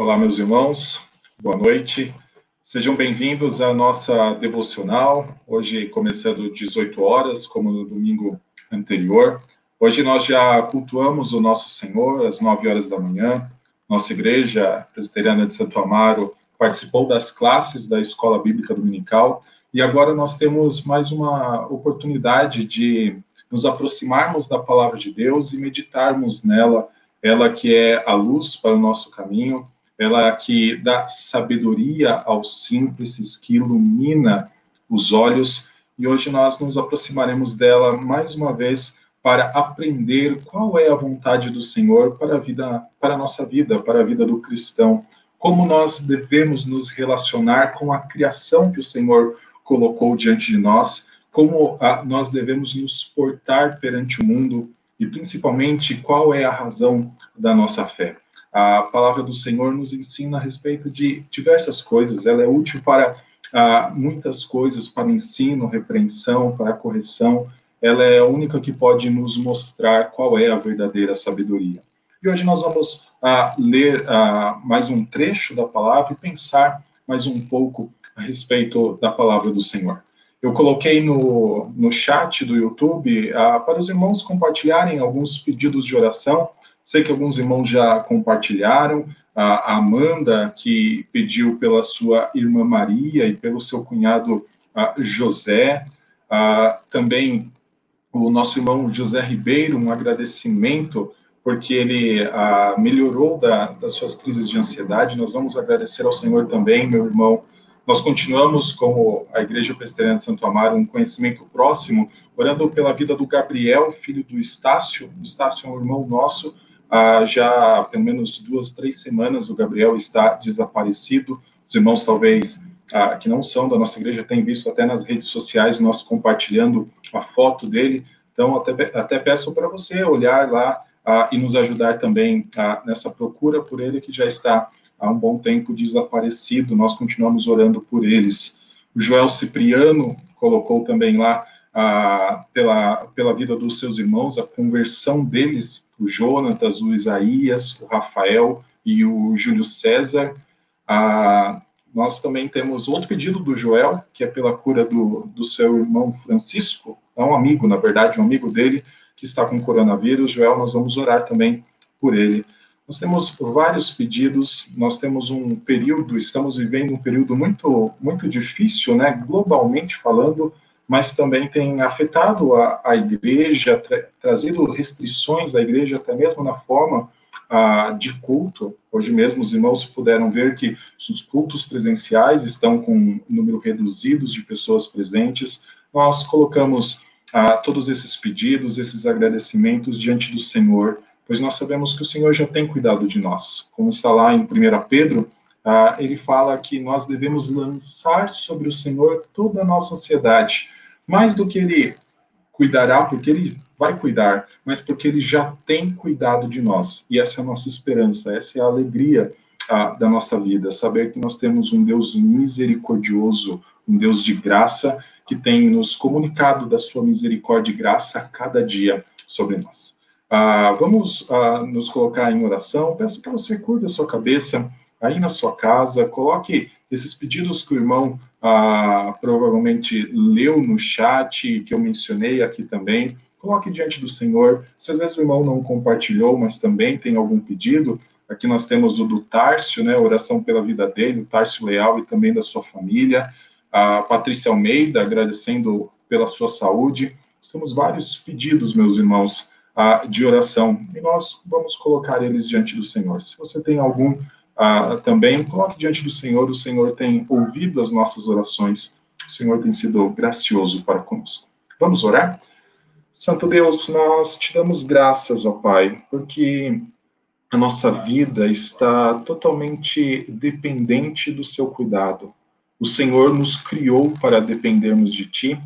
Olá, meus irmãos, boa noite. Sejam bem-vindos à nossa devocional, hoje começando 18 horas, como no domingo anterior. Hoje nós já cultuamos o nosso Senhor às 9 horas da manhã. Nossa igreja presbiteriana de Santo Amaro participou das classes da Escola Bíblica Dominical e agora nós temos mais uma oportunidade de nos aproximarmos da palavra de Deus e meditarmos nela, ela que é a luz para o nosso caminho, ela que dá sabedoria aos simples, que ilumina os olhos, e hoje nós nos aproximaremos dela mais uma vez para aprender qual é a vontade do Senhor para a vida, para a nossa vida, para a vida do cristão, como nós devemos nos relacionar com a criação que o Senhor colocou diante de nós? Como a, nós devemos nos portar perante o mundo? E principalmente qual é a razão da nossa fé. A palavra do Senhor nos ensina a respeito de diversas coisas, ela é útil para ah, muitas coisas, para ensino, repreensão, para correção, ela é a única que pode nos mostrar qual é a verdadeira sabedoria. E hoje nós vamos ah, ler ah, mais um trecho da palavra e pensar mais um pouco a respeito da palavra do Senhor. Eu coloquei no, no chat do YouTube ah, para os irmãos compartilharem alguns pedidos de oração. Sei que alguns irmãos já compartilharam. A Amanda, que pediu pela sua irmã Maria e pelo seu cunhado José. Também o nosso irmão José Ribeiro, um agradecimento porque ele melhorou da, das suas crises de ansiedade. Nós vamos agradecer ao Senhor também, meu irmão nós continuamos, como a Igreja Presbiteriana de Santo Amaro, um conhecimento próximo, orando pela vida do Gabriel, filho do Estácio. O Estácio é um irmão nosso, ah, já há pelo menos duas, três semanas o Gabriel está desaparecido. Os irmãos, talvez, ah, que não são da nossa igreja, têm visto até nas redes sociais nós compartilhando a foto dele. Então, até, até peço para você olhar lá ah, e nos ajudar também nessa procura por ele que já está há um bom tempo desaparecido, nós continuamos orando por eles. O Joel Cipriano colocou também lá, a, pela, pela vida dos seus irmãos, a conversão deles, o Jonatas, o Isaías, o Rafael e o Júlio César. A, nós também temos outro pedido do Joel, que é pela cura do, do seu irmão Francisco, é um amigo, na verdade, um amigo dele, que está com coronavírus. Joel, nós vamos orar também por ele. Nós temos vários pedidos, nós temos um período, estamos vivendo um período muito, muito difícil, né, globalmente falando, mas também tem afetado a, a igreja, tra trazido restrições à igreja, até mesmo na forma ah, de culto. Hoje mesmo os irmãos puderam ver que os cultos presenciais estão com um número reduzido de pessoas presentes. Nós colocamos ah, todos esses pedidos, esses agradecimentos diante do Senhor pois nós sabemos que o Senhor já tem cuidado de nós. Como está lá em 1 Pedro, ah, ele fala que nós devemos lançar sobre o Senhor toda a nossa ansiedade, mais do que ele cuidará, porque ele vai cuidar, mas porque ele já tem cuidado de nós. E essa é a nossa esperança, essa é a alegria ah, da nossa vida, saber que nós temos um Deus misericordioso, um Deus de graça, que tem nos comunicado da sua misericórdia e graça a cada dia sobre nós. Ah, vamos ah, nos colocar em oração. Peço que você curta a sua cabeça aí na sua casa, coloque esses pedidos que o irmão ah, provavelmente leu no chat, que eu mencionei aqui também. Coloque diante do Senhor. Se às vezes o irmão não compartilhou, mas também tem algum pedido, aqui nós temos o do Tárcio, né? Oração pela vida dele, o Tárcio Leal e também da sua família. A Patrícia Almeida, agradecendo pela sua saúde. Temos vários pedidos, meus irmãos de oração. E nós vamos colocar eles diante do Senhor. Se você tem algum também, coloque diante do Senhor. O Senhor tem ouvido as nossas orações. O Senhor tem sido gracioso para conosco. Vamos orar? Santo Deus, nós te damos graças, ó Pai, porque a nossa vida está totalmente dependente do seu cuidado. O Senhor nos criou para dependermos de Ti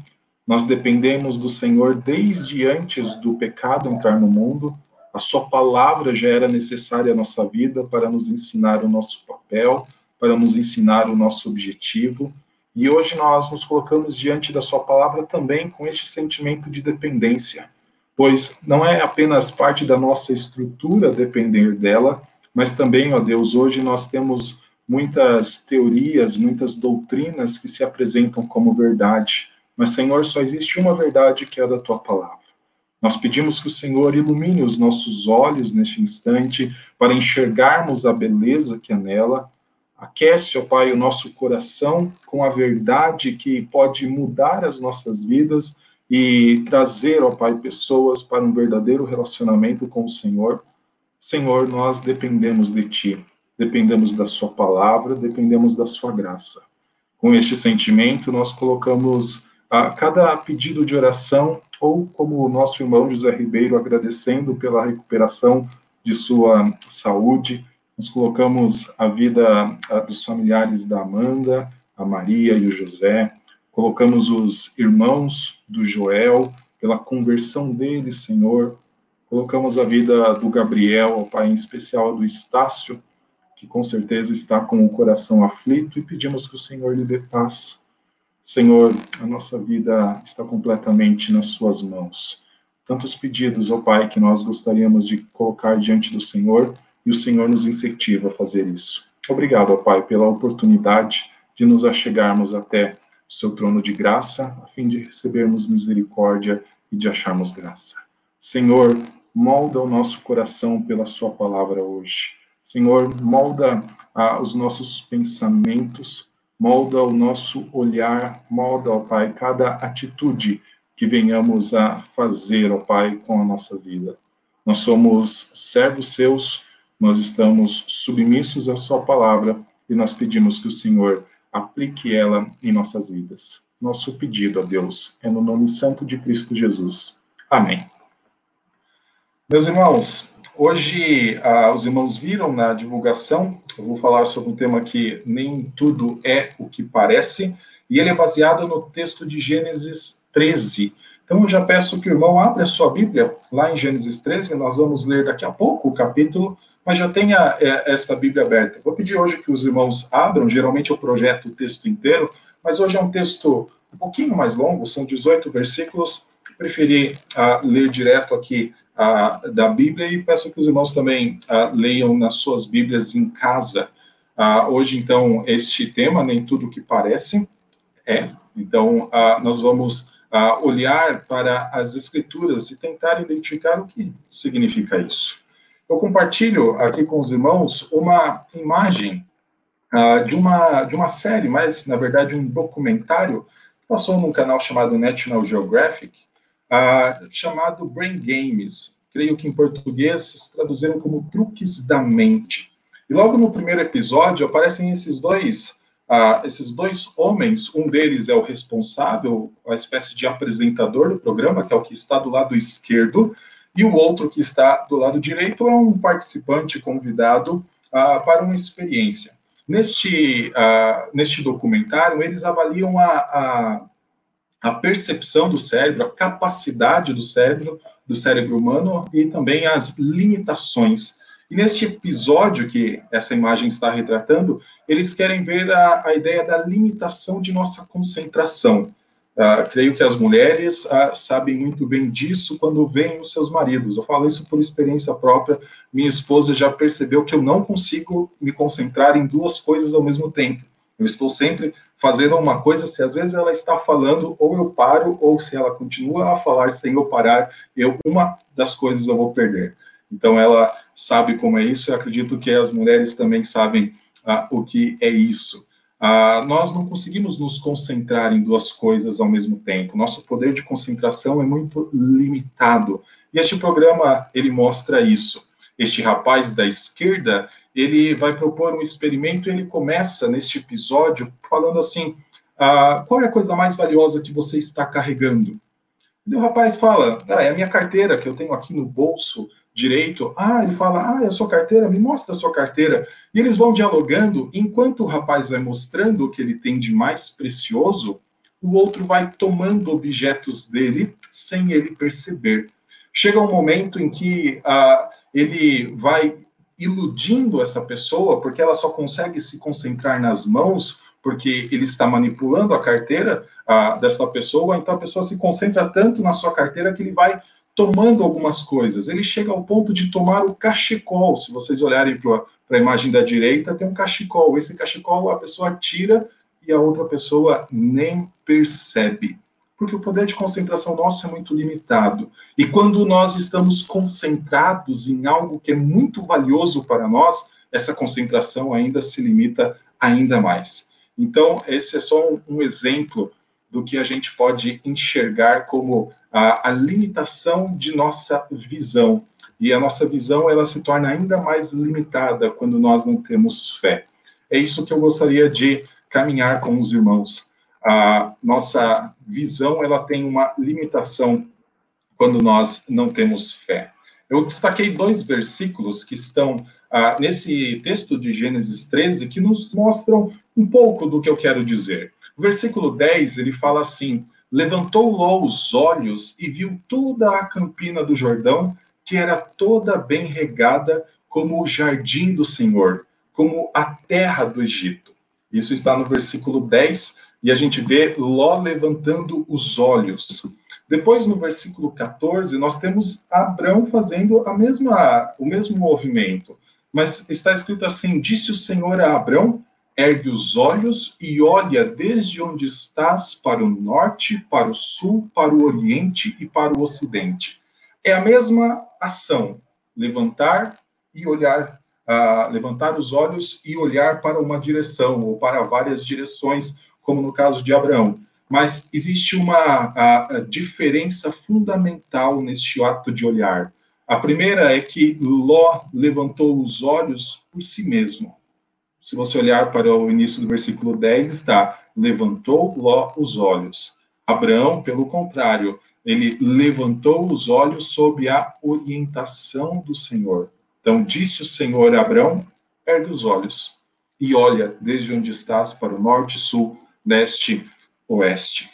nós dependemos do Senhor desde antes do pecado entrar no mundo. A Sua palavra já era necessária à nossa vida para nos ensinar o nosso papel, para nos ensinar o nosso objetivo. E hoje nós nos colocamos diante da Sua palavra também com este sentimento de dependência, pois não é apenas parte da nossa estrutura depender dela, mas também, ó Deus, hoje nós temos muitas teorias, muitas doutrinas que se apresentam como verdade. Mas, Senhor, só existe uma verdade que é a da tua palavra. Nós pedimos que o Senhor ilumine os nossos olhos neste instante para enxergarmos a beleza que é nela. Aquece, ó Pai, o nosso coração com a verdade que pode mudar as nossas vidas e trazer, ó Pai, pessoas para um verdadeiro relacionamento com o Senhor. Senhor, nós dependemos de Ti, dependemos da Sua palavra, dependemos da Sua graça. Com este sentimento, nós colocamos a cada pedido de oração ou como o nosso irmão José Ribeiro agradecendo pela recuperação de sua saúde. Nós colocamos a vida dos familiares da Amanda, a Maria e o José. Colocamos os irmãos do Joel pela conversão deles, Senhor. Colocamos a vida do Gabriel, o pai em especial do Estácio, que com certeza está com o coração aflito, e pedimos que o Senhor lhe dê paz. Senhor, a nossa vida está completamente nas Suas mãos. Tantos pedidos, ó Pai, que nós gostaríamos de colocar diante do Senhor e o Senhor nos incentiva a fazer isso. Obrigado, ó Pai, pela oportunidade de nos achegarmos até o Seu trono de graça, a fim de recebermos misericórdia e de acharmos graça. Senhor, molda o nosso coração pela Sua palavra hoje. Senhor, molda ah, os nossos pensamentos molda o nosso olhar, molda, ó Pai, cada atitude que venhamos a fazer, ó Pai, com a nossa vida. Nós somos servos seus, nós estamos submissos à Sua palavra e nós pedimos que o Senhor aplique ela em nossas vidas. Nosso pedido a Deus é no nome santo de Cristo Jesus. Amém. Meus irmãos, Hoje, ah, os irmãos viram na divulgação, eu vou falar sobre um tema que nem tudo é o que parece, e ele é baseado no texto de Gênesis 13. Então, eu já peço que o irmão abra a sua Bíblia lá em Gênesis 13, nós vamos ler daqui a pouco o capítulo, mas já tenha é, esta Bíblia aberta. Vou pedir hoje que os irmãos abram, geralmente eu projeto o texto inteiro, mas hoje é um texto um pouquinho mais longo, são 18 versículos, preferi ah, ler direto aqui da Bíblia e peço que os irmãos também leiam nas suas Bíblias em casa. hoje, então, este tema, nem tudo que parece, é. Então, nós vamos olhar para as Escrituras e tentar identificar o que significa isso. Eu compartilho aqui com os irmãos uma imagem de, uma, de uma série, mas, na verdade, um documentário passou num canal chamado National Geographic, uh, chamado Brain Games. Creio que em português traduziram como Truques da Mente. E logo no primeiro episódio aparecem esses dois, uh, esses dois homens. Um deles é o responsável, a espécie de apresentador do programa, que é o que está do lado esquerdo, e o outro que está do lado direito é um participante convidado uh, para uma experiência. Neste, neste documentário, eles avaliam a, a, a percepção do cérebro, a capacidade do cérebro, do cérebro humano e também as limitações. E neste episódio que essa imagem está retratando, eles querem ver a, a ideia da limitação de nossa concentração. Uh, creio que as mulheres uh, sabem muito bem disso quando veem os seus maridos. Eu falo isso por experiência própria. Minha esposa já percebeu que eu não consigo me concentrar em duas coisas ao mesmo tempo. Eu estou sempre fazendo uma coisa, se às vezes ela está falando, ou eu paro, ou se ela continua a falar sem eu parar, eu uma das coisas eu vou perder. Então ela sabe como é isso, eu acredito que as mulheres também sabem ah, o que é isso. Ah, nós não conseguimos nos concentrar em duas coisas ao mesmo tempo. Nosso poder de concentração é muito limitado. E este programa ele mostra isso. Este rapaz da esquerda, ele vai propor um experimento ele começa neste episódio falando assim: ah, qual é a coisa mais valiosa que você está carregando? E o rapaz fala: ah, é a minha carteira que eu tenho aqui no bolso direito. Ah, ele fala: ah, é a sua carteira, me mostra a sua carteira. E eles vão dialogando, enquanto o rapaz vai mostrando o que ele tem de mais precioso, o outro vai tomando objetos dele sem ele perceber. Chega um momento em que ah, ele vai iludindo essa pessoa, porque ela só consegue se concentrar nas mãos, porque ele está manipulando a carteira a, dessa pessoa, então a pessoa se concentra tanto na sua carteira que ele vai tomando algumas coisas. Ele chega ao ponto de tomar o cachecol. Se vocês olharem para a imagem da direita, tem um cachecol. Esse cachecol a pessoa tira e a outra pessoa nem percebe. Porque o poder de concentração nosso é muito limitado. E quando nós estamos concentrados em algo que é muito valioso para nós, essa concentração ainda se limita ainda mais. Então, esse é só um, um exemplo do que a gente pode enxergar como a, a, limitação de nossa visão. E a nossa visão ela se torna ainda mais limitada quando nós não temos fé. É isso que eu gostaria de caminhar com os irmãos. A nossa visão ela tem uma limitação quando nós não temos fé. Eu destaquei dois versículos que estão ah, nesse texto de Gênesis 13 que nos mostram um pouco do que eu quero dizer. O versículo 10 ele fala assim: Levantou Ló os olhos e viu toda a campina do Jordão, que era toda bem regada, como o jardim do Senhor, como a terra do Egito. Isso está no versículo 10, e a gente vê Ló levantando os olhos. Depois, no versículo 14, nós temos Abrão fazendo a mesma, o mesmo movimento. Mas está escrito assim: Disse o Senhor a Abrão: Ergue os olhos e olha desde onde estás para o norte, para o sul, para o oriente e para o ocidente. É a mesma ação: levantar e olhar levantar os olhos e olhar para uma direção ou para várias direções, como no caso de Abraão. Mas existe uma a, a diferença fundamental neste ato de olhar. A primeira é que Ló levantou os olhos por si mesmo. Se você olhar para o início do versículo 10, está: levantou Ló os olhos. Abraão, pelo contrário, ele levantou os olhos sob a orientação do Senhor. Então disse o Senhor a Abraão: ergue os olhos e olha desde onde estás para o norte, sul, leste, oeste.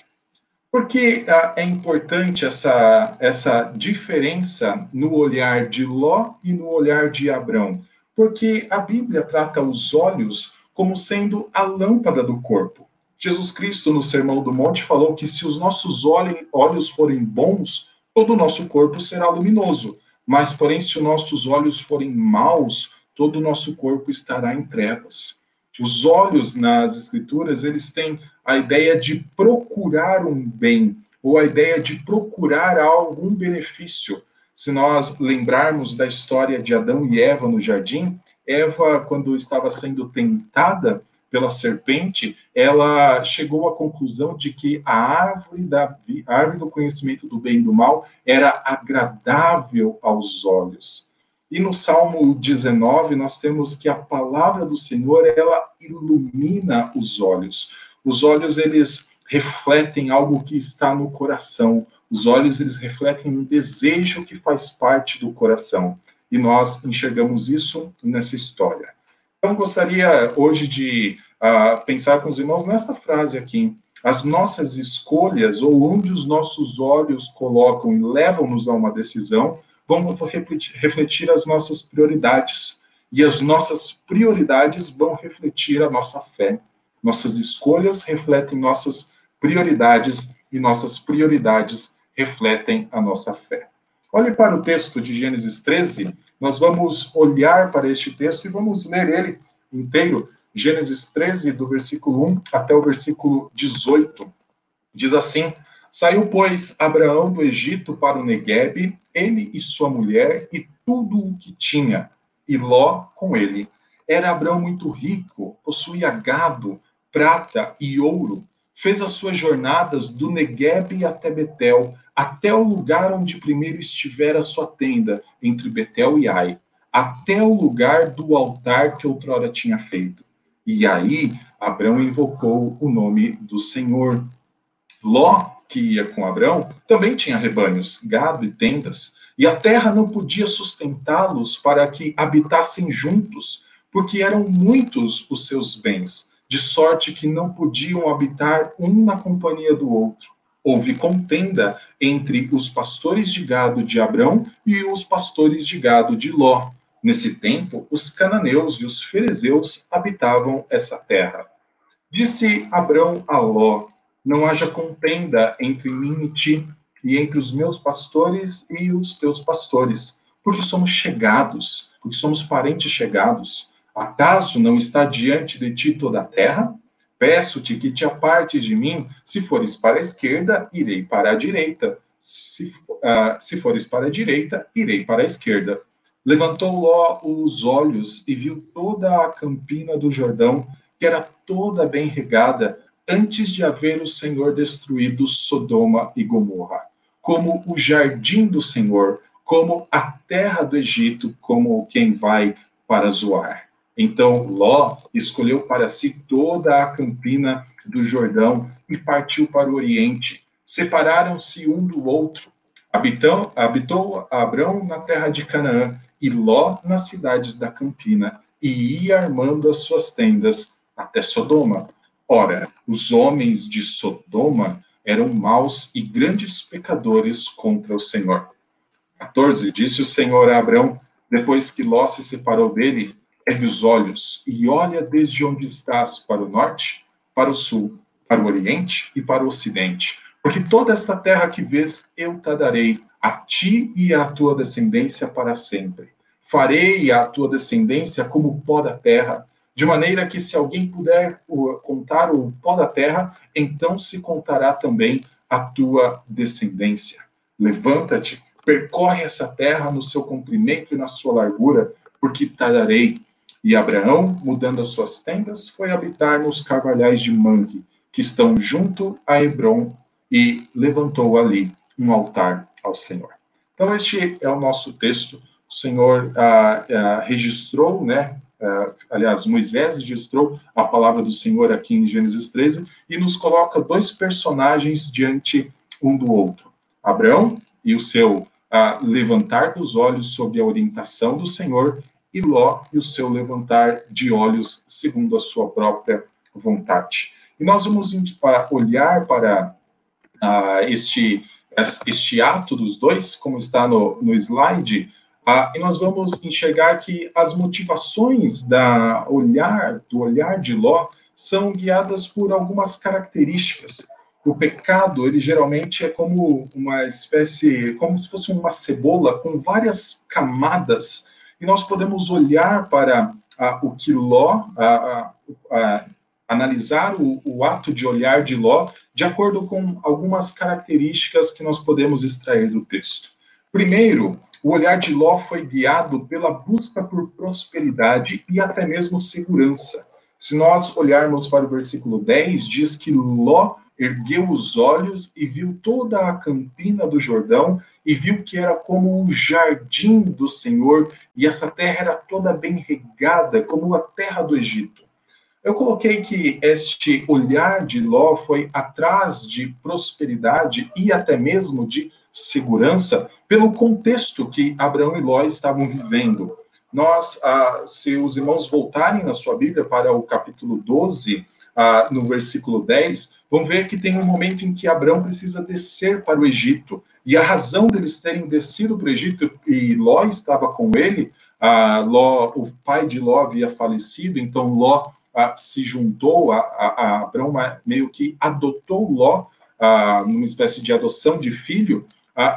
Por que ah, é importante essa, essa diferença no olhar de Ló e no olhar de Abraão? Porque a Bíblia trata os olhos como sendo a lâmpada do corpo. Jesus Cristo, no Sermão do Monte, falou que se os nossos olhos forem bons, todo o nosso corpo será luminoso. Mas, porém, se os nossos olhos forem maus, todo o nosso corpo estará em trevas. Os olhos nas escrituras, eles têm a ideia de procurar um bem, ou a ideia de procurar algum benefício. Se nós lembrarmos da história de Adão e Eva no jardim, Eva, quando estava sendo tentada, pela serpente, ela chegou à conclusão de que a árvore, da, a árvore do conhecimento do bem e do mal era agradável aos olhos. E no Salmo 19, nós temos que a palavra do Senhor, ela ilumina os olhos. Os olhos, eles refletem algo que está no coração. Os olhos, eles refletem um desejo que faz parte do coração. E nós enxergamos isso nessa história. Então, gostaria hoje de uh, pensar com os irmãos nessa frase aqui. As nossas escolhas, ou onde os nossos olhos colocam e levam-nos a uma decisão, refletir, refletir as nossas prioridades. E as nossas prioridades vão refletir a nossa fé. Nossas escolhas refletem nossas prioridades e nossas prioridades refletem a nossa fé. Olhe para o texto de Gênesis 13, nós vamos olhar para este texto e vamos ler ele inteiro, Gênesis 13, do versículo 1 até o versículo 18. Diz assim: Saiu, pois, Abraão do Egito para o Negueb, ele e sua mulher e tudo o que tinha, e Ló com ele. Era Abraão muito rico, possuía gado, prata e ouro. Fez as suas jornadas do Negueb até Betel, até o lugar onde primeiro estivera sua tenda, entre Betel e Ai, até o lugar do altar que outrora tinha feito. E aí Abraão invocou o nome do Senhor. Ló, que ia com Abraão, também tinha rebanhos, gado e tendas, e a terra não podia sustentá-los para que habitassem juntos, porque eram muitos os seus bens, de sorte que não podiam habitar um na companhia do outro houve contenda entre os pastores de gado de Abrão e os pastores de gado de Ló. Nesse tempo, os cananeus e os ferezeus habitavam essa terra. Disse Abrão a Ló: Não haja contenda entre mim e ti, e entre os meus pastores e os teus pastores, porque somos chegados, porque somos parentes chegados. Acaso não está diante de ti toda a terra? Peço-te que te apartes de mim. Se fores para a esquerda, irei para a direita. Se, uh, se fores para a direita, irei para a esquerda. Levantou Ló os olhos e viu toda a campina do Jordão, que era toda bem regada, antes de haver o Senhor destruído Sodoma e Gomorra, como o jardim do Senhor, como a terra do Egito, como quem vai para Zoar. Então Ló escolheu para si toda a campina do Jordão e partiu para o Oriente. Separaram-se um do outro. Habitou, habitou Abrão na terra de Canaã e Ló nas cidades da campina, e ia armando as suas tendas até Sodoma. Ora, os homens de Sodoma eram maus e grandes pecadores contra o Senhor. 14. Disse o Senhor a Abrão, depois que Ló se separou dele, ergue os olhos e olha desde onde estás para o norte, para o sul, para o oriente e para o ocidente. Porque toda esta terra que vês eu te darei a ti e à tua descendência para sempre. Farei a tua descendência como pó da terra, de maneira que se alguém puder contar o pó da terra, então se contará também a tua descendência. Levanta-te, percorre essa terra no seu comprimento e na sua largura, porque te darei e Abraão, mudando as suas tendas, foi habitar nos carvalhais de Mangue, que estão junto a Hebron, e levantou ali um altar ao Senhor. Então, este é o nosso texto. O Senhor ah, ah, registrou, né? Ah, aliás, Moisés registrou a palavra do Senhor aqui em Gênesis 13 e nos coloca dois personagens diante um do outro: Abraão e o seu levantar dos olhos sob a orientação do Senhor e Ló e o seu levantar de olhos segundo a sua própria vontade. E nós vamos olhar para uh, este, este ato dos dois, como está no, no slide, uh, e nós vamos enxergar que as motivações da olhar, do olhar de Ló são guiadas por algumas características. O pecado, ele geralmente é como uma espécie, como se fosse uma cebola com várias camadas e nós podemos olhar para ah, o que Ló, ah, ah, analisar o, o, ato de olhar de Ló de acordo com algumas características que nós podemos extrair do texto. Primeiro, o olhar de Ló foi guiado pela busca por prosperidade e até mesmo segurança. Se nós olharmos para o versículo 10, diz que Ló ergueu os olhos e viu toda a campina do Jordão e viu que era como um jardim do Senhor e essa terra era toda bem regada, como a terra do Egito. Eu coloquei que este olhar de Ló foi atrás de prosperidade e até mesmo de segurança pelo contexto que Abraão e Ló estavam vivendo. Nós, ah, se os irmãos voltarem na sua Bíblia para o capítulo 12, ah, no versículo 10, vão ver que tem um momento em que Abraão precisa descer para o Egito. E a razão deles terem descido para o Egito e Ló estava com ele, ah, Ló, o pai de Ló havia falecido, então Ló ah, se juntou a, a, a, Abraão, meio que adotou Ló, ah, numa espécie de adoção de filho.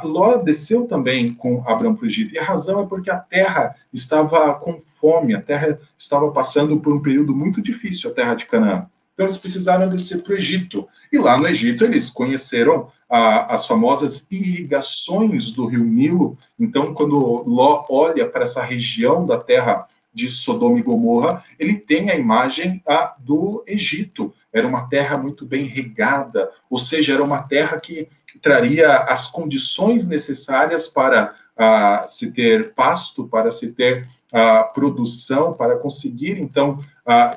Ló desceu também com Abraão para o Egito. E a razão é porque a terra estava com fome, a terra estava passando por um período muito difícil, a terra de Canaã. Então eles precisaram descer para o Egito. E lá no Egito eles conheceram as famosas irrigações do rio Nilo. Então, quando Ló olha para essa região da terra de Sodoma e Gomorra, ele tem a imagem do Egito. Era uma terra muito bem regada, ou seja, era uma terra que traria as condições necessárias para ah, se ter pasto, para se ter a produção, para conseguir, então,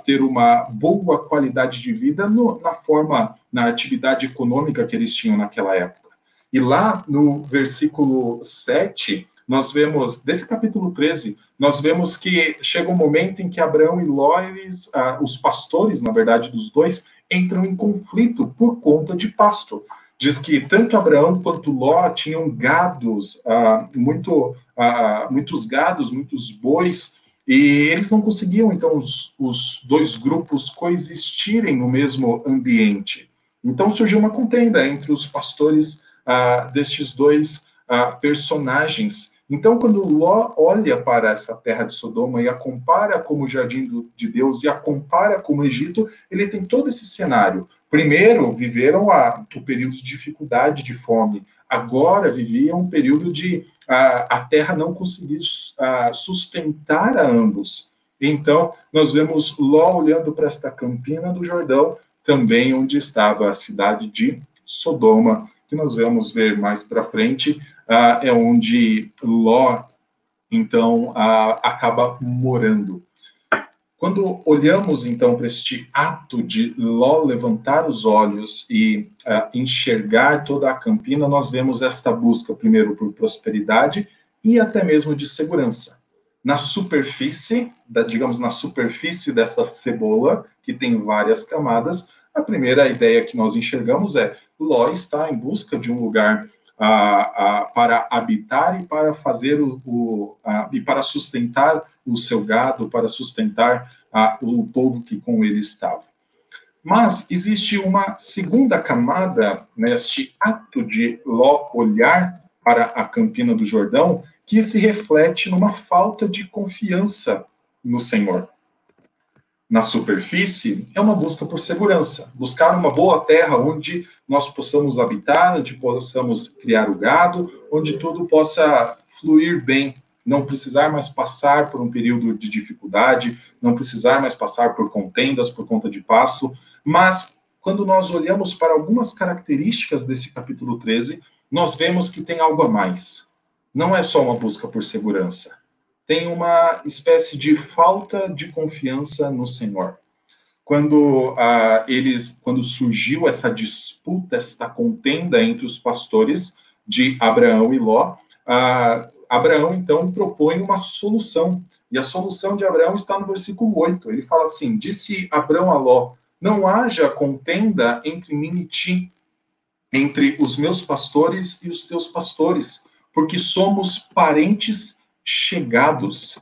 ter uma boa qualidade de vida no, na forma, na atividade econômica que eles tinham naquela época. E lá no versículo 7, nós vemos, desse capítulo 13, nós vemos que chega um momento em que Abraão e Ló, eles, os pastores, na verdade, dos dois, entram em conflito por conta de pasto diz que tanto Abraão quanto Ló tinham gados, ah, muito, ah, muitos gados, muitos bois, e eles não conseguiam, então, os, os dois grupos coexistirem no mesmo ambiente. Então surgiu uma contenda entre os pastores ah, destes dois ah, personagens. Então, quando Ló olha para essa terra de Sodoma e a compara como o jardim de Deus e a compara com o Egito, ele tem todo esse cenário. Primeiro, viveram a, o período de dificuldade, de fome. Agora, viviam um período de a, a terra não conseguir a, sustentar a ambos. Então, nós vemos Ló olhando para esta campina do Jordão, também onde estava a cidade de Sodoma, que nós vamos ver mais para frente, ah, é onde Ló, então, ah, acaba morando. Quando olhamos, então, para este ato de Ló levantar os olhos e uh, enxergar toda a campina, nós vemos esta busca, primeiro, por prosperidade e até mesmo de segurança. Na superfície, da, digamos, na superfície dessa cebola, que tem várias camadas, a primeira ideia que nós enxergamos é Ló está em busca de um lugar para habitar e para fazer o, o e para sustentar o seu gado, para sustentar o povo que com ele estava. Mas existe uma segunda camada neste ato de Ló olhar para a campina do Jordão que se reflete numa falta de confiança no Senhor. Na superfície é uma busca por segurança, buscar uma boa terra onde nós possamos habitar, onde possamos criar o gado, onde tudo possa fluir bem, não precisar mais passar por um período de dificuldade, não precisar mais passar por contendas por conta de passo, mas quando nós olhamos para algumas características desse capítulo 13, nós vemos que tem algo a mais. Não é só uma busca por segurança tem uma espécie de falta de confiança no Senhor. Quando uh, eles, quando surgiu essa disputa, essa contenda entre os pastores de Abraão e Ló, uh, Abraão então propõe uma solução. E a solução de Abraão está no versículo 8. Ele fala assim: Disse Abraão a Ló: Não haja contenda entre mim e ti, entre os meus pastores e os teus pastores, porque somos parentes chegados.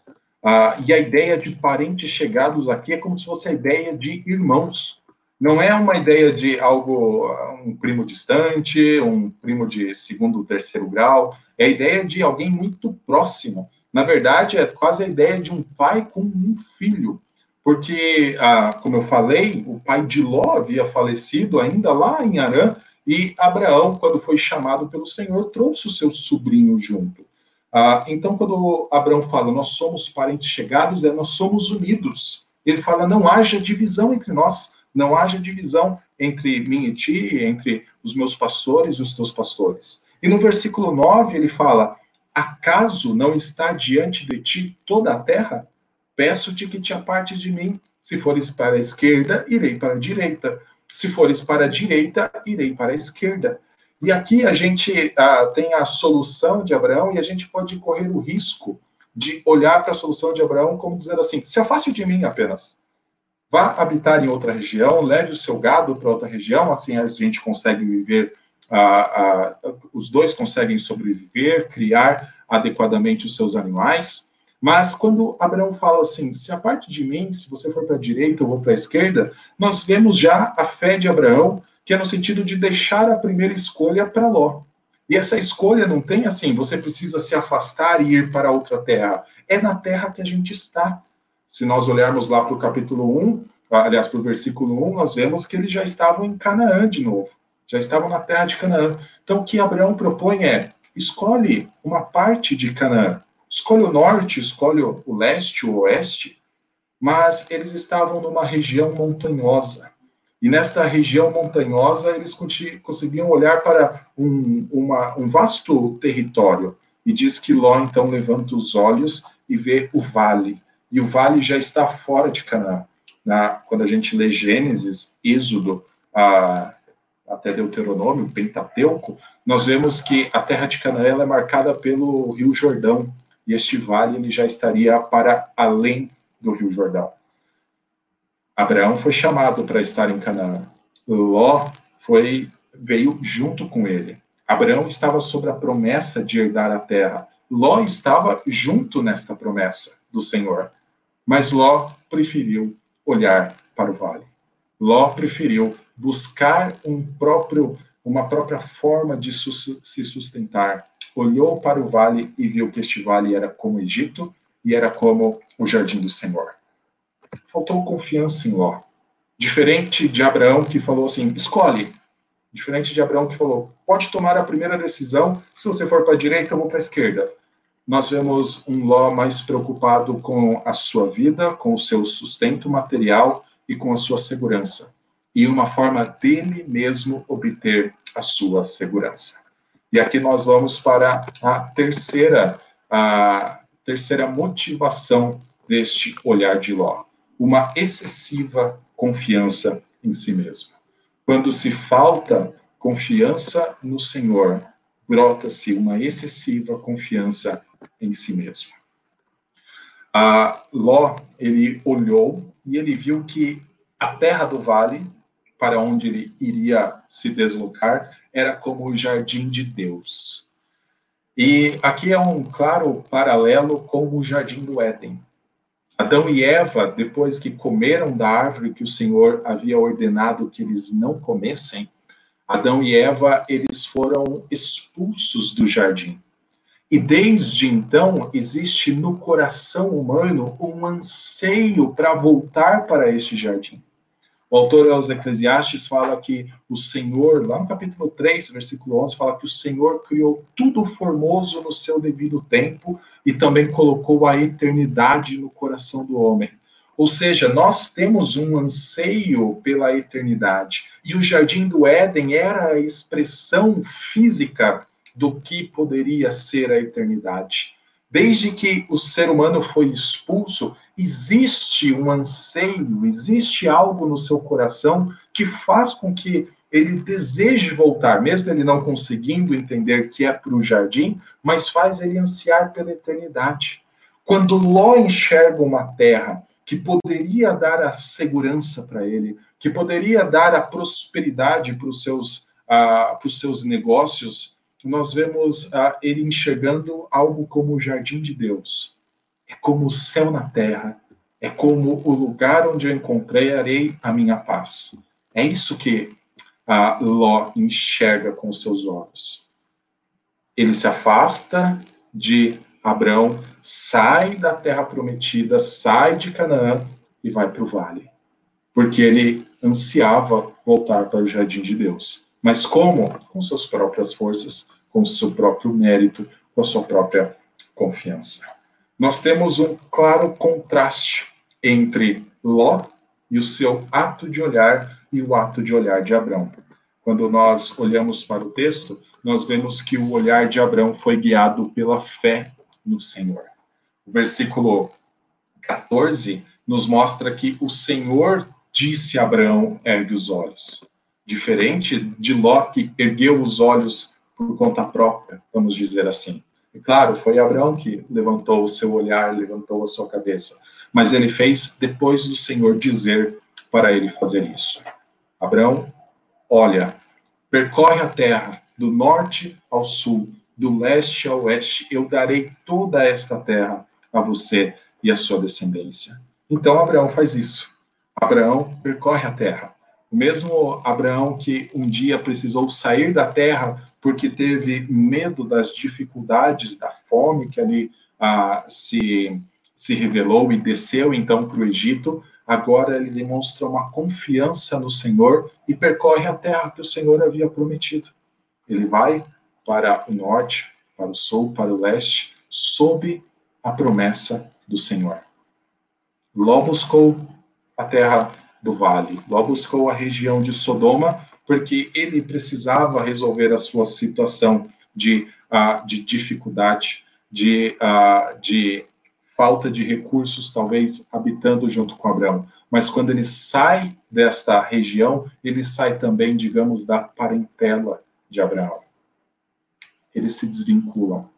Ah, e a ideia de parentes chegados aqui é como se fosse a ideia de irmãos. Não é uma ideia de algo, um primo distante, um primo de segundo, terceiro grau. É a ideia de alguém muito próximo. Na verdade, é quase a ideia de um pai com um filho. Porque, ah, como eu falei, o pai de Ló havia falecido ainda lá em Arã, e Abraão, quando foi chamado pelo Senhor, trouxe o seu sobrinho junto. Ah, então, quando Abraão fala, nós somos parentes chegados, é nós somos unidos. Ele fala, não haja divisão entre nós, não haja divisão entre mim e ti, entre os meus pastores e os teus pastores. E no versículo 9 ele fala, acaso não está diante de ti toda a terra? Peço-te que te apartes de mim. Se fores para a esquerda, irei para a direita. Se fores para a direita, irei para a esquerda. E aqui a gente ah, tem a solução de Abraão e a gente pode correr o risco de olhar para a solução de Abraão como dizendo assim: se afaste de mim apenas. Vá habitar em outra região, leve o seu gado para outra região, assim a gente consegue viver, os dois conseguem sobreviver, criar adequadamente os seus animais. Mas quando Abraão fala assim, se a parte de mim, se você for para a direita, eu vou para a esquerda, nós vemos já a fé de Abraão que é no sentido de deixar a primeira escolha para Ló. E essa escolha não tem assim, você precisa se afastar e ir para outra terra. É na terra que a gente está. Se nós olharmos lá para o capítulo 1, aliás, para o versículo 1, nós vemos que eles já estavam em Canaã de novo. Já estavam na terra de Canaã. Então, o que Abraão propõe é: escolhe uma parte de Canaã. Escolhe o norte, escolhe o leste, o oeste. Mas eles estavam numa região montanhosa. E nesta região montanhosa, eles conseguiam olhar para um, uma, um vasto território. E diz que Ló, então, levanta os olhos e vê o vale. E o vale já está fora de Canaã. Na, quando a gente lê Gênesis, Êxodo, a, até Deuteronômio, Pentateuco, nós vemos que a terra de Canaã é marcada pelo Rio Jordão. E este vale ele já estaria para além do Rio Jordão. Abraão foi chamado para estar em Canaã. Ló foi veio junto com ele. Abraão estava sobre a promessa de herdar a terra. Ló estava junto nesta promessa do Senhor. Mas Ló preferiu olhar para o vale. Ló preferiu buscar um próprio uma própria forma de se sustentar. Olhou para o vale e viu que este vale era como Egito e era como o jardim do Senhor. Faltou confiança em Ló. Diferente de Abraão que falou assim: escolhe. Diferente de Abraão que falou: pode tomar a primeira decisão, se você for para a direita, eu vou para a esquerda. Nós vemos um Ló mais preocupado com a sua vida, com o seu sustento material e com a sua segurança e uma forma dele mesmo obter a sua segurança. E aqui nós vamos para a terceira, a terceira motivação deste olhar de Ló, uma excessiva confiança em si mesmo. Quando se falta confiança no Senhor, brota-se uma excessiva confiança em si mesmo. Ló, ele olhou e ele viu que a terra do vale para onde ele iria se deslocar era como o jardim de Deus. E aqui é um claro paralelo com o jardim do Éden. Adão e Eva, depois que comeram da árvore que o Senhor havia ordenado que eles não comessem, Adão e Eva, eles foram expulsos do jardim. E desde então existe no coração humano um anseio para voltar para este jardim. O autor aos Eclesiastes fala que o Senhor, lá no capítulo 3, versículo 11, fala que o Senhor criou tudo formoso no seu devido tempo e também colocou a eternidade no coração do homem. Ou seja, nós temos um anseio pela eternidade. E o jardim do Éden era a expressão física do que poderia ser a eternidade. Desde que o ser humano foi expulso, existe um anseio, existe algo no seu coração que faz com que ele deseje voltar, mesmo ele não conseguindo entender que é para o jardim, mas faz ele ansiar pela eternidade. Quando Ló enxerga uma terra que poderia dar a segurança para ele, que poderia dar a prosperidade para os seus, uh, seus negócios, nós vemos uh, ele enxergando algo como o jardim de Deus. É como o céu na terra, é como o lugar onde eu encontrarei a minha paz. É isso que uh, Ló enxerga com seus olhos. Ele se afasta de Abraão, sai da terra prometida, sai de Canaã e vai para o vale. Porque ele ansiava voltar para o jardim de Deus. Mas como? Com suas próprias forças, com o seu próprio mérito, com a sua própria confiança. Nós temos um claro contraste entre Ló e o seu ato de olhar e o ato de olhar de Abraão. Quando nós olhamos para o texto, nós vemos que o olhar de Abraão foi guiado pela fé no Senhor. O versículo 14 nos mostra que o Senhor disse a Abraão: ergue os olhos. Diferente de Ló, que ergueu os olhos por conta própria, vamos dizer assim. E claro, foi Abraão que levantou o seu olhar, levantou a sua cabeça, mas ele fez depois do Senhor dizer para ele fazer isso. Abraão, olha, percorre a terra do norte ao sul, do leste ao oeste, eu darei toda esta terra a você e a sua descendência. Então Abraão faz isso. Abraão percorre a terra. O mesmo Abraão que um dia precisou sair da terra porque teve medo das dificuldades da fome que ali ah, se, se revelou e desceu então para o Egito, agora ele demonstra uma confiança no Senhor e percorre a terra que o Senhor havia prometido. Ele vai para o norte, para o sul, para o leste, sob a promessa do Senhor. Ló buscou a terra do vale, Ló buscou a região de Sodoma, porque ele precisava resolver a sua situação de, uh, de dificuldade, de, uh, de falta de recursos, talvez habitando junto com Abraão. Mas quando ele sai desta região, ele sai também, digamos, da parentela de Abraão. Eles se desvinculam.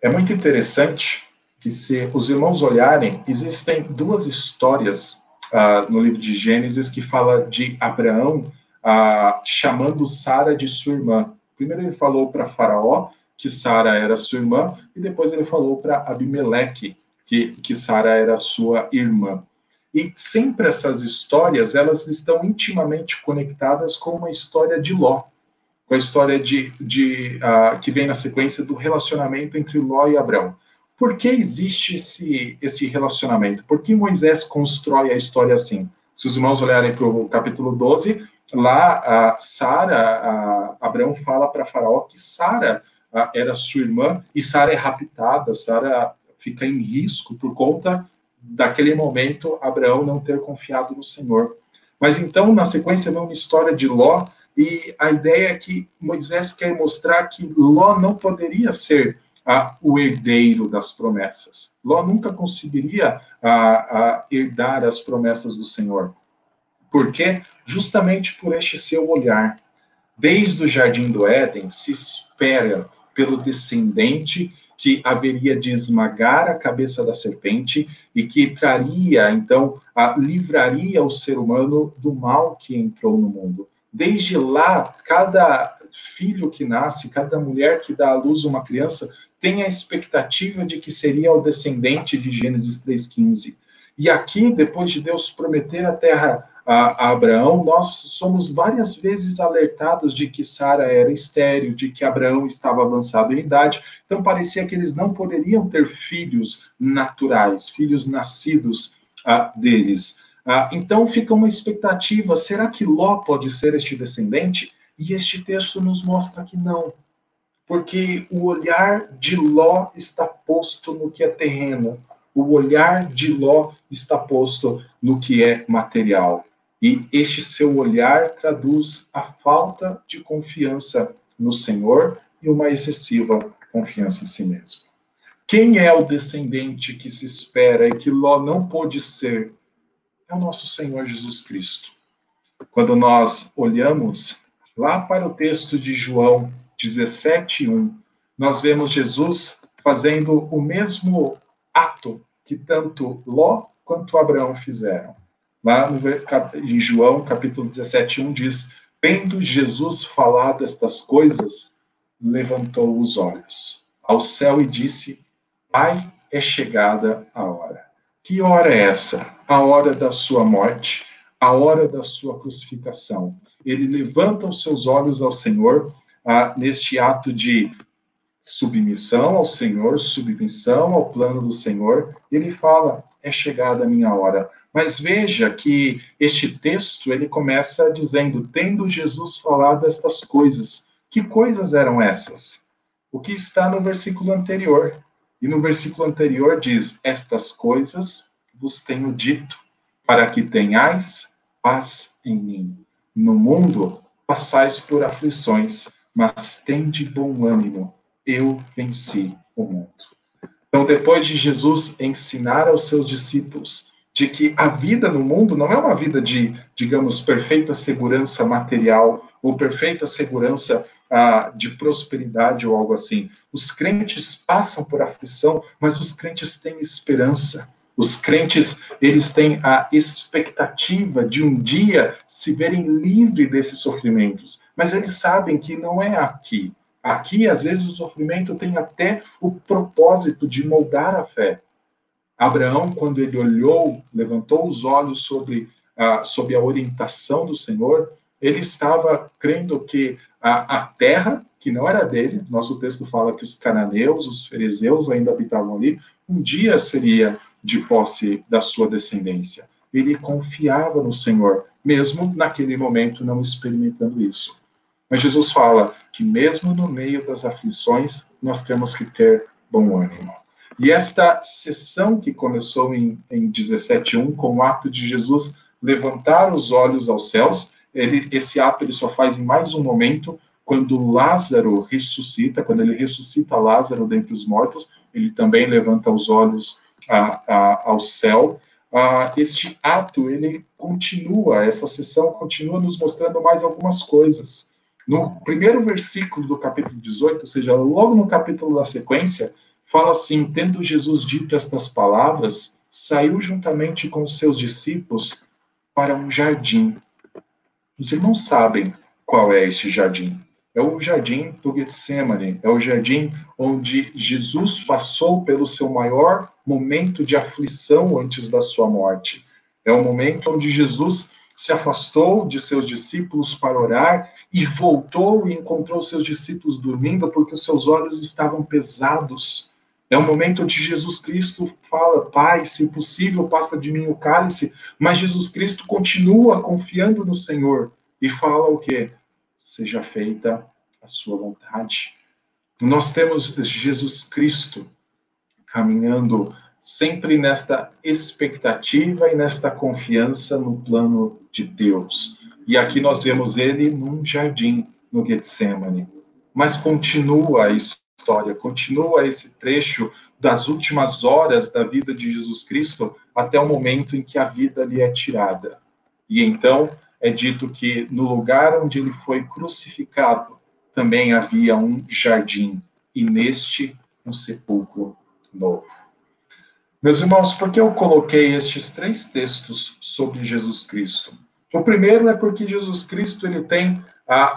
É muito interessante que, se os irmãos olharem, existem duas histórias uh, no livro de Gênesis que fala de Abraão ah, chamando Sara de sua irmã. Primeiro ele falou para Faraó que Sara era sua irmã, e depois ele falou para Abimeleque que, que Sara era sua irmã. E sempre essas histórias, elas estão intimamente conectadas com uma história de Ló. com a história de, de uh, que vem na sequência do relacionamento entre Ló e Abraão. Por que existe esse, esse relacionamento? Por que Moisés constrói a história assim? Se os irmãos olharem para o capítulo 12, lá Sara, Abraão fala para Faraó que Sara era sua irmã e Sara é raptada, Sara fica em risco por conta daquele momento Abraão não ter confiado no Senhor. Mas então, na sequência, vem uma história de Ló, e a ideia é que Moisés quer mostrar que Ló não poderia ser ah, o herdeiro das promessas. Ló nunca conseguiria ah, herdar as promessas do Senhor. Por quê? Justamente por este seu olhar. Desde o jardim do Éden, se espera pelo descendente que haveria de esmagar a cabeça da serpente e que traria, então, a, livraria o ser humano do mal que entrou no mundo. Desde lá, cada filho que nasce, cada mulher que dá à luz uma criança, tem a expectativa de que seria o descendente de Gênesis 3,15. E aqui, depois de Deus prometer a terra a, a Abraão, nós somos várias vezes alertados de que Sara era estéril, de que Abraão estava avançado em idade, então parecia que eles não poderiam ter filhos naturais, filhos nascidos ah, deles. Ah, então fica uma expectativa: será que Ló pode ser este descendente? E este texto nos mostra que não, porque o olhar de Ló está posto no que é terreno, o olhar de Ló está posto no que é material. E este seu olhar traduz a falta de confiança no Senhor e uma excessiva confiança em si mesmo. Quem é o descendente que se espera e que Ló não pôde ser? É o nosso Senhor Jesus Cristo. Quando nós olhamos lá para o texto de João 17:1, nós vemos Jesus fazendo o mesmo ato que tanto Ló quanto Abraão fizeram. Lá no, em João, capítulo 17, 1 diz: Tendo Jesus falado estas coisas, levantou os olhos ao céu e disse: Pai, é chegada a hora. Que hora é essa? A hora da sua morte, a hora da sua crucificação. Ele levanta os seus olhos ao Senhor ah, neste ato de submissão ao Senhor, submissão ao plano do Senhor. Ele fala: É chegada a minha hora. Mas veja que este texto ele começa dizendo: tendo Jesus falado estas coisas. Que coisas eram essas? O que está no versículo anterior. E no versículo anterior diz: Estas coisas vos tenho dito, para que tenhais paz em mim. No mundo passais por aflições, mas tende bom ânimo. Eu venci o mundo. Então, depois de Jesus ensinar aos seus discípulos de que a vida no mundo não é uma vida de, digamos, perfeita segurança material ou perfeita segurança ah, de prosperidade ou algo assim. Os crentes passam por aflição, mas os crentes têm esperança. Os crentes, eles têm a expectativa de um dia se verem livres desses sofrimentos. Mas eles sabem que não é aqui. Aqui, às vezes, o sofrimento tem até o propósito de moldar a fé. Abraão, quando ele olhou, levantou os olhos sobre, a, sobre a orientação do Senhor, ele estava crendo que a, a terra, que não era dele, nosso texto fala que os cananeus, os fariseus ainda habitavam ali, um dia seria de posse da sua descendência. Ele confiava no Senhor, mesmo naquele momento não experimentando isso. Mas Jesus fala que mesmo no meio das aflições, nós temos que ter bom ânimo. E esta sessão que começou em, em 17.1, com o ato de Jesus levantar os olhos aos céus, ele, esse ato ele só faz em mais um momento, quando Lázaro ressuscita, quando ele ressuscita Lázaro dentre os mortos, ele também levanta os olhos a, a, ao céu. Ah, este ato, ele continua, essa sessão continua nos mostrando mais algumas coisas. No primeiro versículo do capítulo 18, ou seja, logo no capítulo da sequência, fala assim: Tendo Jesus dito estas palavras, saiu juntamente com os seus discípulos para um jardim. Os irmãos sabem qual é este jardim. É o jardim do Getsemane, é o jardim onde Jesus passou pelo seu maior momento de aflição antes da sua morte. É o momento onde Jesus se afastou de seus discípulos para orar e voltou e encontrou seus discípulos dormindo porque os seus olhos estavam pesados. É o momento onde Jesus Cristo fala: Pai, se possível, passa de mim o cálice. Mas Jesus Cristo continua confiando no Senhor e fala o quê? Seja feita a sua vontade. Nós temos Jesus Cristo caminhando sempre nesta expectativa e nesta confiança no plano de Deus. E aqui nós vemos ele num jardim no Getsemane. Mas continua a história, continua esse trecho das últimas horas da vida de Jesus Cristo até o momento em que a vida lhe é tirada. E então é dito que no lugar onde ele foi crucificado também havia um jardim, e neste um sepulcro novo. Meus irmãos, por que eu coloquei estes três textos sobre Jesus Cristo? O primeiro é porque Jesus Cristo ele tem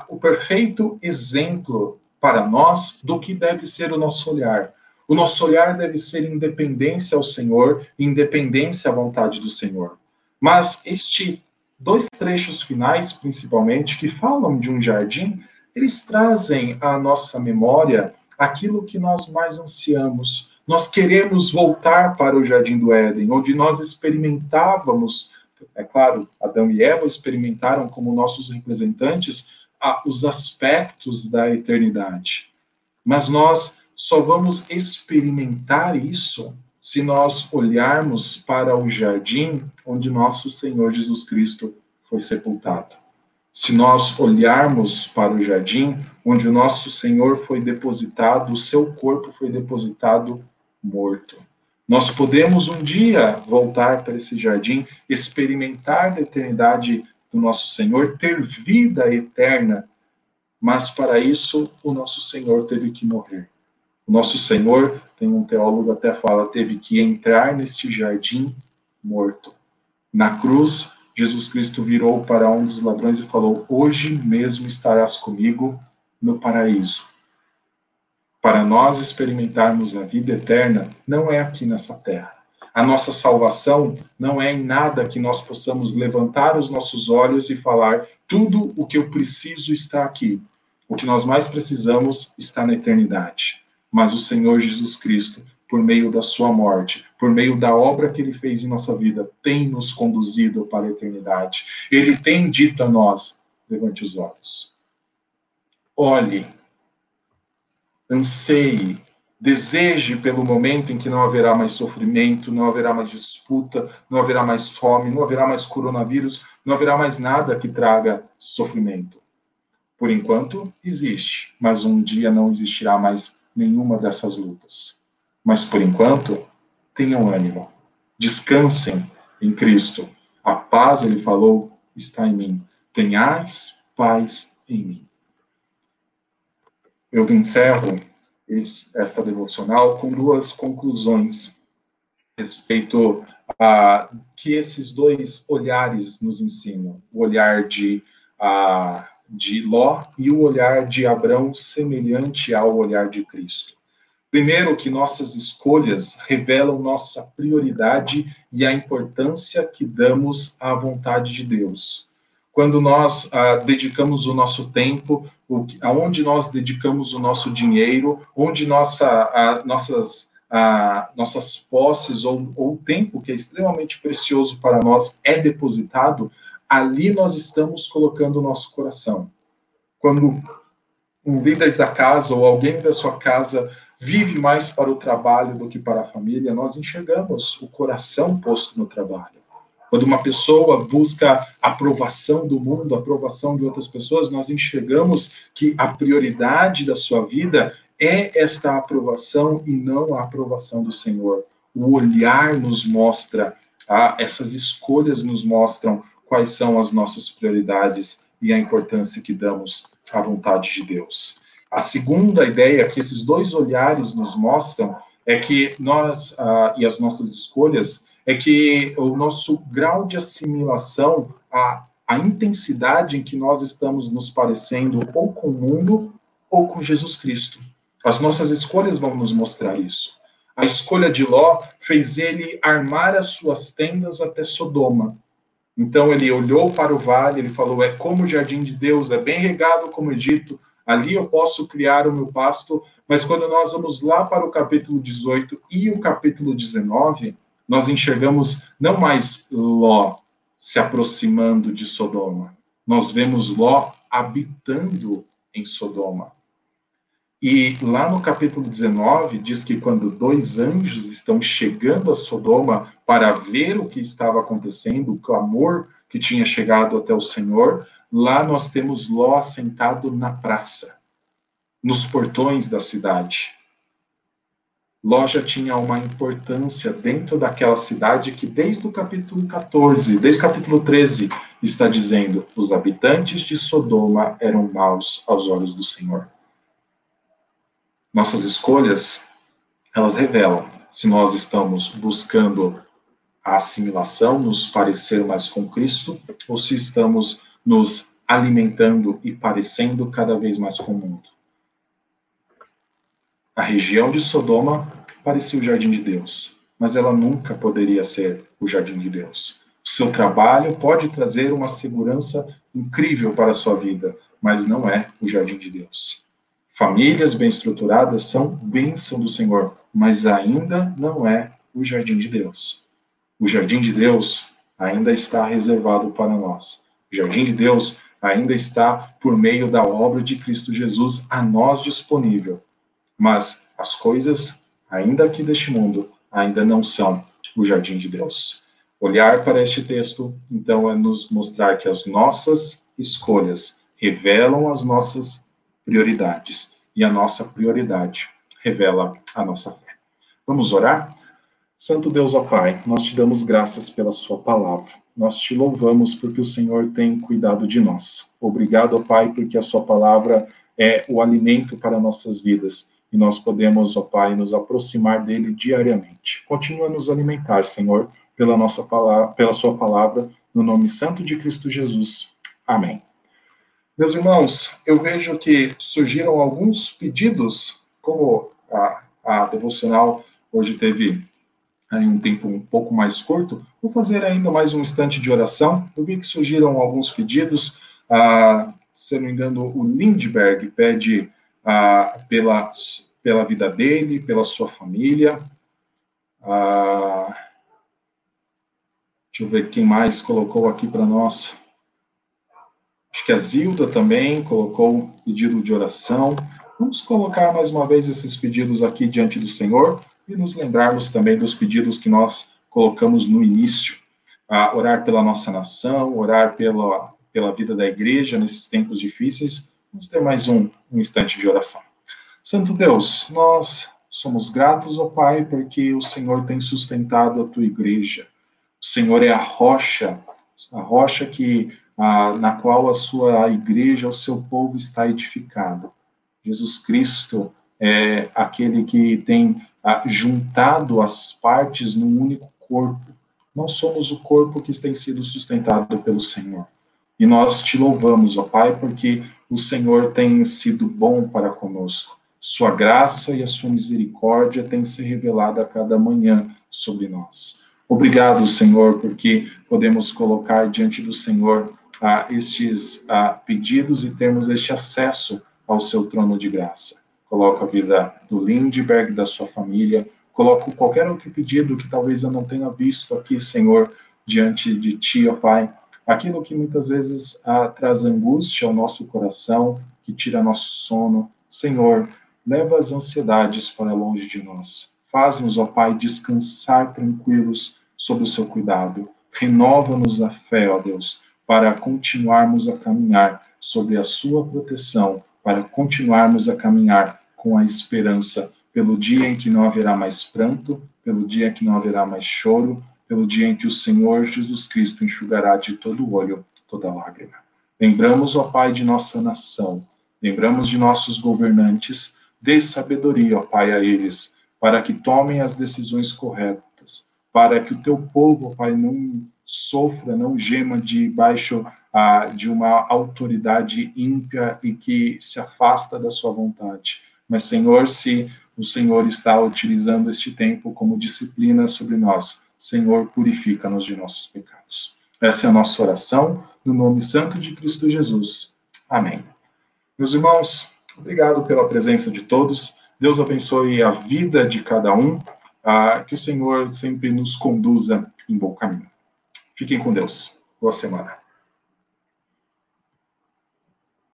o perfeito exemplo para nós do que deve ser o nosso olhar. O nosso olhar deve ser independência ao Senhor, independência à vontade do Senhor. Mas este dois trechos finais, principalmente, que falam de um jardim, eles trazem à nossa memória aquilo que nós mais ansiamos. Nós queremos voltar para o jardim do Éden, onde nós experimentávamos, é claro, Adão e Eva experimentaram como nossos representantes os aspectos da eternidade. Mas nós só vamos experimentar isso se nós olharmos para o jardim onde nosso Senhor Jesus Cristo foi sepultado. Se nós olharmos para o jardim onde o nosso Senhor foi depositado, o seu corpo foi depositado morto. Nós podemos um dia voltar para esse jardim, experimentar a eternidade do nosso Senhor, ter vida eterna, mas para isso o nosso Senhor teve que morrer. O nosso Senhor, tem um teólogo até fala, teve que entrar neste jardim morto. Na cruz, Jesus Cristo virou para um dos ladrões e falou: Hoje mesmo estarás comigo no paraíso. Para nós experimentarmos a vida eterna, não é aqui nessa terra. A nossa salvação não é em nada que nós possamos levantar os nossos olhos e falar: tudo o que eu preciso está aqui. O que nós mais precisamos está na eternidade mas o Senhor Jesus Cristo, por meio da sua morte, por meio da obra que ele fez em nossa vida, tem nos conduzido para a eternidade. Ele tem dito a nós: levante os olhos. Olhe, anseie, deseje pelo momento em que não haverá mais sofrimento, não haverá mais disputa, não haverá mais fome, não haverá mais coronavírus, não haverá mais nada que traga sofrimento. Por enquanto, existe, mas um dia não existirá mais nenhuma dessas lutas. Mas por enquanto, tenham ânimo. Descansem em Cristo. A paz, ele falou, está em mim. Tenhais paz em mim. Eu encerro esta devocional com duas conclusões respeito a que esses dois olhares nos ensinam. O olhar de a, de Ló e o olhar de Abraão semelhante ao olhar de Cristo. Primeiro, que nossas escolhas revelam nossa prioridade e a importância que damos à vontade de Deus. Quando nós ah, dedicamos o nosso tempo, o, aonde nós dedicamos o nosso dinheiro, onde nossa, ah, nossas, ah, nossas posses ou o tempo que é extremamente precioso para nós é depositado, ali nós estamos colocando o nosso coração. Quando um líder da casa ou alguém da sua casa vive mais para o trabalho do que para a família, nós enxergamos o coração posto no trabalho. Quando uma pessoa busca aprovação do mundo, aprovação de outras pessoas, nós enxergamos que a prioridade da sua vida é esta aprovação e não a aprovação do Senhor. O olhar nos mostra, ah, essas escolhas nos mostram quais são as nossas prioridades e a importância que damos à vontade de Deus. A segunda ideia que esses dois olhares nos mostram é que nós uh, e as nossas escolhas é que o nosso grau de assimilação, a, a intensidade em que nós estamos nos parecendo ou com o mundo ou com Jesus Cristo. As nossas escolhas vão nos mostrar isso. A escolha de Ló fez ele armar as suas tendas até Sodoma, Então ele olhou para o vale, ele falou: é como o jardim de Deus, é bem regado como Egito, ali eu posso criar o meu pasto. Mas quando nós vamos lá para o capítulo 18 e o capítulo 19, nós enxergamos não mais Ló se aproximando de Sodoma, nós vemos Ló habitando em Sodoma. E lá no capítulo 19 diz que quando dois anjos estão chegando a Sodoma para ver o que estava acontecendo, o clamor que tinha chegado até o Senhor, lá nós temos Ló sentado na praça, nos portões da cidade. Ló já tinha uma importância dentro daquela cidade que desde o capítulo 14, desde o capítulo 13, está dizendo: os habitantes de Sodoma eram maus aos olhos do Senhor. Nossas escolhas, elas revelam se nós estamos buscando a assimilação, nos parecer mais com Cristo, ou se estamos nos alimentando e parecendo cada vez mais com o mundo. A região de Sodoma parecia o jardim de Deus, mas ela nunca poderia ser o jardim de Deus. O seu trabalho pode trazer uma segurança incrível para a sua vida, mas não é o jardim de Deus. Famílias bem estruturadas são bênção do Senhor, mas ainda não é o jardim de Deus. O jardim de Deus ainda está reservado para nós. O jardim de Deus ainda está por meio da obra de Cristo Jesus a nós disponível. Mas as coisas, ainda aqui deste mundo, ainda não são o jardim de Deus. Olhar para este texto, então, é nos mostrar que as nossas escolhas revelam as nossas prioridades. E a nossa prioridade revela a nossa fé. Vamos orar? Santo Deus, ó Pai, nós te damos graças pela Sua palavra. Nós te louvamos porque o Senhor tem cuidado de nós. Obrigado, ó Pai, porque a Sua palavra é o alimento para nossas vidas e nós podemos, ó Pai, nos aproximar dele diariamente. Continua a nos alimentar, Senhor, pela nossa palavra, pela Sua palavra, no nome santo de Cristo Jesus. Amém. Meus irmãos, eu vejo que surgiram alguns pedidos, como a, a devocional hoje teve aí, um tempo um pouco mais curto, vou fazer ainda mais um instante de oração. Eu vi que surgiram alguns pedidos, ah, se não me engano, o Lindbergh pede ah, pela, pela vida dele, pela sua família. Ah, deixa eu ver quem mais colocou aqui para nós. Acho que a Zilda também colocou um pedido de oração. Vamos colocar mais uma vez esses pedidos aqui diante do Senhor e nos lembrarmos também dos pedidos que nós colocamos no início. A orar pela nossa nação, orar pela, pela vida da igreja nesses tempos difíceis. Vamos ter mais um, um instante de oração. Santo Deus, nós somos gratos, ó Pai, porque o Senhor tem sustentado a tua igreja. O Senhor é a rocha, a rocha que na qual a sua igreja, o seu povo está edificado. Jesus Cristo é aquele que tem juntado as partes num único corpo. Nós somos o corpo que tem sido sustentado pelo Senhor. E nós te louvamos, ó Pai, porque o Senhor tem sido bom para conosco. Sua graça e a sua misericórdia têm se revelado a cada manhã sobre nós. Obrigado, Senhor, porque podemos colocar diante do Senhor a estes a pedidos e termos este acesso ao seu trono de graça. Coloco a vida do Lindbergh, da sua família, coloco qualquer outro pedido que talvez eu não tenha visto aqui, Senhor, diante de Ti, ó Pai. Aquilo que muitas vezes ah, traz angústia ao nosso coração, que tira nosso sono. Senhor, leva as ansiedades para longe de nós. Faz-nos, ó Pai, descansar tranquilos sob o seu cuidado. Renova-nos a fé, ó Deus para continuarmos a caminhar sobre a sua proteção, para continuarmos a caminhar com a esperança. Pelo dia em que não haverá mais pranto, pelo dia em que não haverá mais choro, pelo dia em que o Senhor Jesus Cristo enxugará de todo o olho toda lágrima. Lembramos, ó Pai, de nossa nação, lembramos de nossos governantes, dê sabedoria, ó Pai, a eles, para que tomem as decisões corretas, para que o teu povo, ó Pai, não sofra, não gema debaixo ah, de uma autoridade ímpia e que se afasta da sua vontade. Mas, Senhor, se o Senhor está utilizando este tempo como disciplina sobre nós, Senhor, purifica-nos de nossos pecados. Essa é a nossa oração, no nome santo de Cristo Jesus. Amém. Meus irmãos, obrigado pela presença de todos. Deus abençoe a vida de cada um. Ah, que o Senhor sempre nos conduza em bom caminho. Fiquem com Deus. Boa semana.